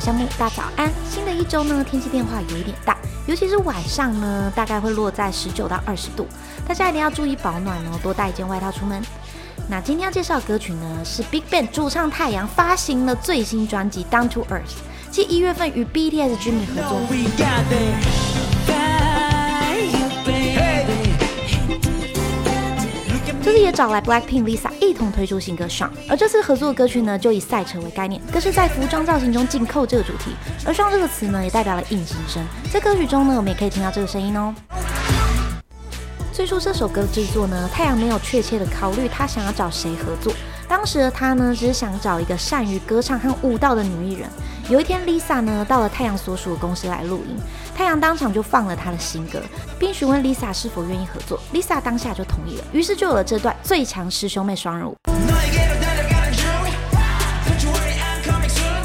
项目大早安。新的一周呢，天气变化有一点大，尤其是晚上呢，大概会落在十九到二十度，大家一定要注意保暖哦，多带一件外套出门。那今天要介绍歌曲呢，是 Big Bang 主唱太阳发行了最新专辑《Down to Earth》，继一月份与 BTS 居民合作。找来 Blackpink Lisa 一同推出新歌《双》，而这次合作的歌曲呢，就以赛车为概念，更是在服装造型中紧扣这个主题。而 Shine 这个词呢，也代表了隐形声。在歌曲中呢，我们也可以听到这个声音哦。最初这首歌制作呢，太阳没有确切的考虑他想要找谁合作。当时的他呢，只是想找一个善于歌唱和舞蹈的女艺人。有一天，Lisa 呢到了太阳所属的公司来录音，太阳当场就放了他的新歌，并询问 Lisa 是否愿意合作。Lisa 当下就同意了，于是就有了这段最强师兄妹双人舞。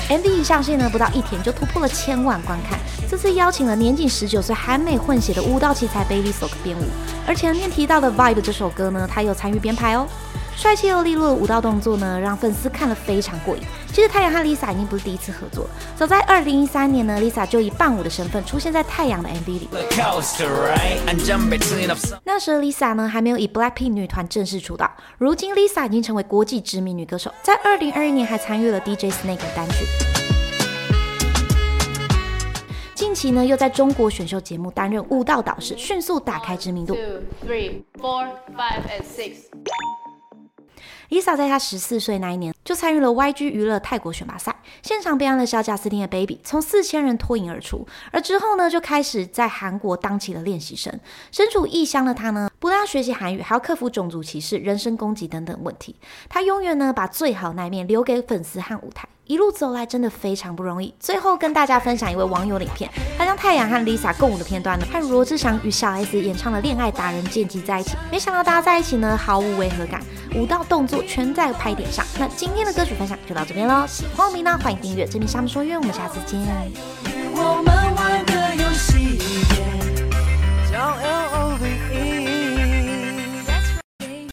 MV 上线呢，不到一天就突破了千万观看。这次邀请了年仅十九岁、韩美混血的舞蹈奇才 Baby Sok 编舞，而前面提到的 Vibe 这首歌呢，他有参与编排哦。帅气又利落的舞蹈动作呢，让粉丝看了非常过瘾。其实太阳和 Lisa 已经不是第一次合作，早在二零一三年呢，Lisa 就以伴舞的身份出现在太阳的 MV 里。那时候 Lisa 呢还没有以 Blackpink 女团正式出道，如今 Lisa 已经成为国际知名女歌手，在二零二一年还参与了 DJ Snake 的单曲。近期呢又在中国选秀节目担任舞蹈导师，迅速打开知名度。Lisa 在她十四岁那一年就参与了 YG 娱乐泰国选拔赛，现场表演了小贾斯汀的 Baby，从四千人脱颖而出。而之后呢，就开始在韩国当起了练习生。身处异乡的他呢，不但要学习韩语，还要克服种族歧视、人身攻击等等问题。他永远呢把最好那一面留给粉丝和舞台。一路走来真的非常不容易。最后跟大家分享一位网友的影片，他将太阳和 Lisa 共舞的片段呢，和罗志祥与小 S 演唱的《恋爱达人》剪辑在一起。没想到大家在一起呢毫无违和感，舞蹈动作全在拍点上。那今天今天的歌曲分享就到这边喽，喜欢我们呢欢迎订阅这边沙漠说约，我们下次见。